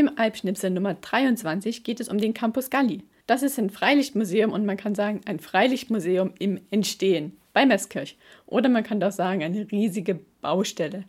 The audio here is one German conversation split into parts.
Im Alpschnipsel Nummer 23 geht es um den Campus Galli. Das ist ein Freilichtmuseum und man kann sagen, ein Freilichtmuseum im Entstehen bei Meßkirch. Oder man kann doch sagen, eine riesige Baustelle.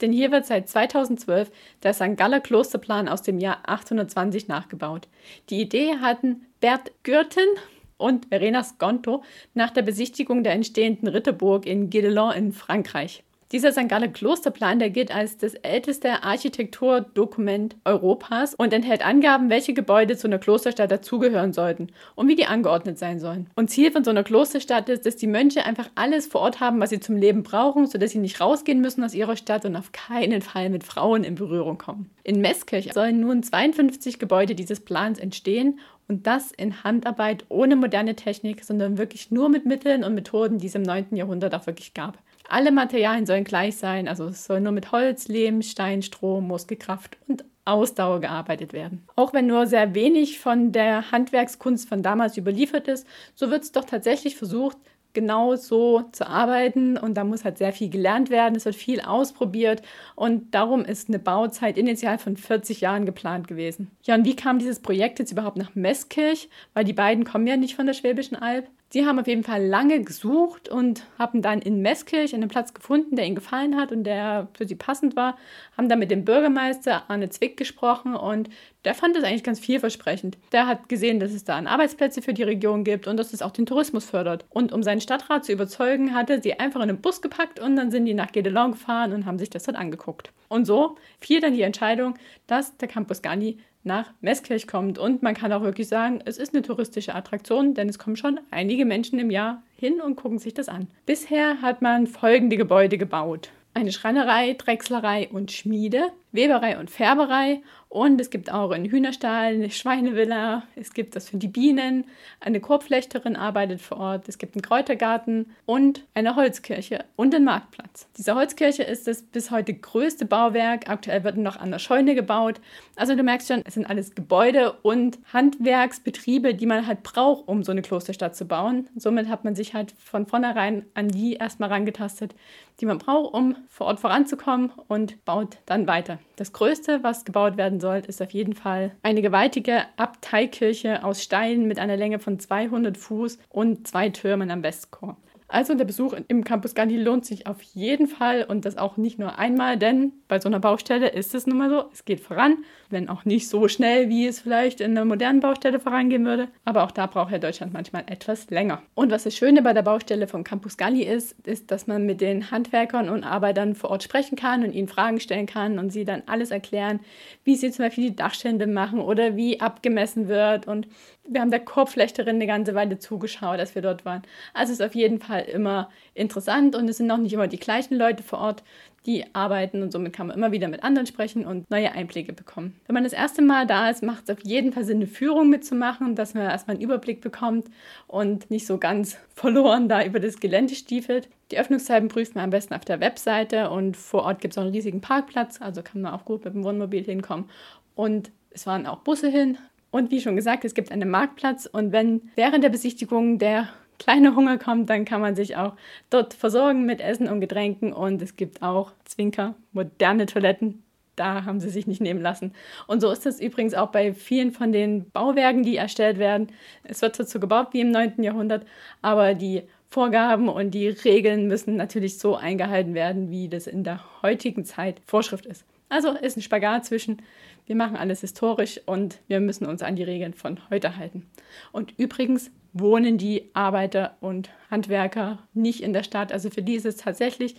Denn hier wird seit 2012 der St. Galler Klosterplan aus dem Jahr 820 nachgebaut. Die Idee hatten Bert Gürten und Verena Sconto nach der Besichtigung der entstehenden Ritterburg in Guédelon in Frankreich. Dieser St. Galler Klosterplan, der gilt als das älteste Architekturdokument Europas und enthält Angaben, welche Gebäude zu einer Klosterstadt dazugehören sollten und wie die angeordnet sein sollen. Und Ziel von so einer Klosterstadt ist, dass die Mönche einfach alles vor Ort haben, was sie zum Leben brauchen, sodass sie nicht rausgehen müssen aus ihrer Stadt und auf keinen Fall mit Frauen in Berührung kommen. In Meßkirch sollen nun 52 Gebäude dieses Plans entstehen und das in Handarbeit ohne moderne Technik, sondern wirklich nur mit Mitteln und Methoden, die es im 9. Jahrhundert auch wirklich gab. Alle Materialien sollen gleich sein, also es soll nur mit Holz, Lehm, Stein, Stroh, Muskelkraft und Ausdauer gearbeitet werden. Auch wenn nur sehr wenig von der Handwerkskunst von damals überliefert ist, so wird es doch tatsächlich versucht, genau so zu arbeiten und da muss halt sehr viel gelernt werden, es wird viel ausprobiert und darum ist eine Bauzeit initial von 40 Jahren geplant gewesen. Ja, und wie kam dieses Projekt jetzt überhaupt nach Meßkirch? Weil die beiden kommen ja nicht von der Schwäbischen Alb. Sie haben auf jeden Fall lange gesucht und haben dann in Meßkirch einen Platz gefunden, der ihnen gefallen hat und der für sie passend war. Haben dann mit dem Bürgermeister Arne Zwick gesprochen und der fand das eigentlich ganz vielversprechend. Der hat gesehen, dass es da Arbeitsplätze für die Region gibt und dass es auch den Tourismus fördert. Und um seinen Stadtrat zu überzeugen, hatte sie einfach in einen Bus gepackt und dann sind die nach Guédelon gefahren und haben sich das dort angeguckt. Und so fiel dann die Entscheidung, dass der Campus Gandhi nach Meßkirch kommt. Und man kann auch wirklich sagen, es ist eine touristische Attraktion, denn es kommen schon einige Menschen im Jahr hin und gucken sich das an. Bisher hat man folgende Gebäude gebaut. Eine Schreinerei, Drechslerei und Schmiede, Weberei und Färberei und es gibt auch einen Hühnerstall, eine Schweinevilla, es gibt das für die Bienen, eine Korbflechterin arbeitet vor Ort, es gibt einen Kräutergarten und eine Holzkirche und einen Marktplatz. Diese Holzkirche ist das bis heute größte Bauwerk. Aktuell wird noch an der Scheune gebaut. Also du merkst schon, es sind alles Gebäude und Handwerksbetriebe, die man halt braucht, um so eine Klosterstadt zu bauen. Somit hat man sich halt von vornherein an die erstmal rangetastet, die man braucht, um vor Ort voranzukommen und baut dann weiter. Das Größte, was gebaut werden soll, ist auf jeden Fall eine gewaltige Abteikirche aus Stein mit einer Länge von 200 Fuß und zwei Türmen am Westchor. Also der Besuch im Campus Gandhi lohnt sich auf jeden Fall und das auch nicht nur einmal, denn bei so einer Baustelle ist es nun mal so, es geht voran, wenn auch nicht so schnell, wie es vielleicht in einer modernen Baustelle vorangehen würde, aber auch da braucht ja Deutschland manchmal etwas länger. Und was das Schöne bei der Baustelle vom Campus Gandhi ist, ist, dass man mit den Handwerkern und Arbeitern vor Ort sprechen kann und ihnen Fragen stellen kann und sie dann alles erklären, wie sie zum Beispiel die Dachstände machen oder wie abgemessen wird und wir haben der Korbflechterin eine ganze Weile zugeschaut, als wir dort waren. Also es ist auf jeden Fall immer interessant und es sind auch nicht immer die gleichen Leute vor Ort, die arbeiten und somit kann man immer wieder mit anderen sprechen und neue Einblicke bekommen. Wenn man das erste Mal da ist, macht es auf jeden Fall Sinn, eine Führung mitzumachen, dass man erstmal einen Überblick bekommt und nicht so ganz verloren da über das Gelände stiefelt. Die Öffnungszeiten prüft man am besten auf der Webseite und vor Ort gibt es auch einen riesigen Parkplatz, also kann man auch gut mit dem Wohnmobil hinkommen. Und es fahren auch Busse hin, und wie schon gesagt, es gibt einen Marktplatz und wenn während der Besichtigung der kleine Hunger kommt, dann kann man sich auch dort versorgen mit Essen und Getränken und es gibt auch Zwinker, moderne Toiletten. Da haben sie sich nicht nehmen lassen. Und so ist es übrigens auch bei vielen von den Bauwerken, die erstellt werden. Es wird dazu gebaut wie im 9. Jahrhundert, aber die Vorgaben und die Regeln müssen natürlich so eingehalten werden, wie das in der heutigen Zeit Vorschrift ist. Also ist ein Spagat zwischen, wir machen alles historisch und wir müssen uns an die Regeln von heute halten. Und übrigens wohnen die Arbeiter und Handwerker nicht in der Stadt. Also für die ist es tatsächlich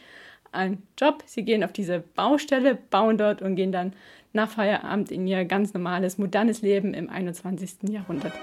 ein Job. Sie gehen auf diese Baustelle, bauen dort und gehen dann nach Feierabend in ihr ganz normales, modernes Leben im 21. Jahrhundert.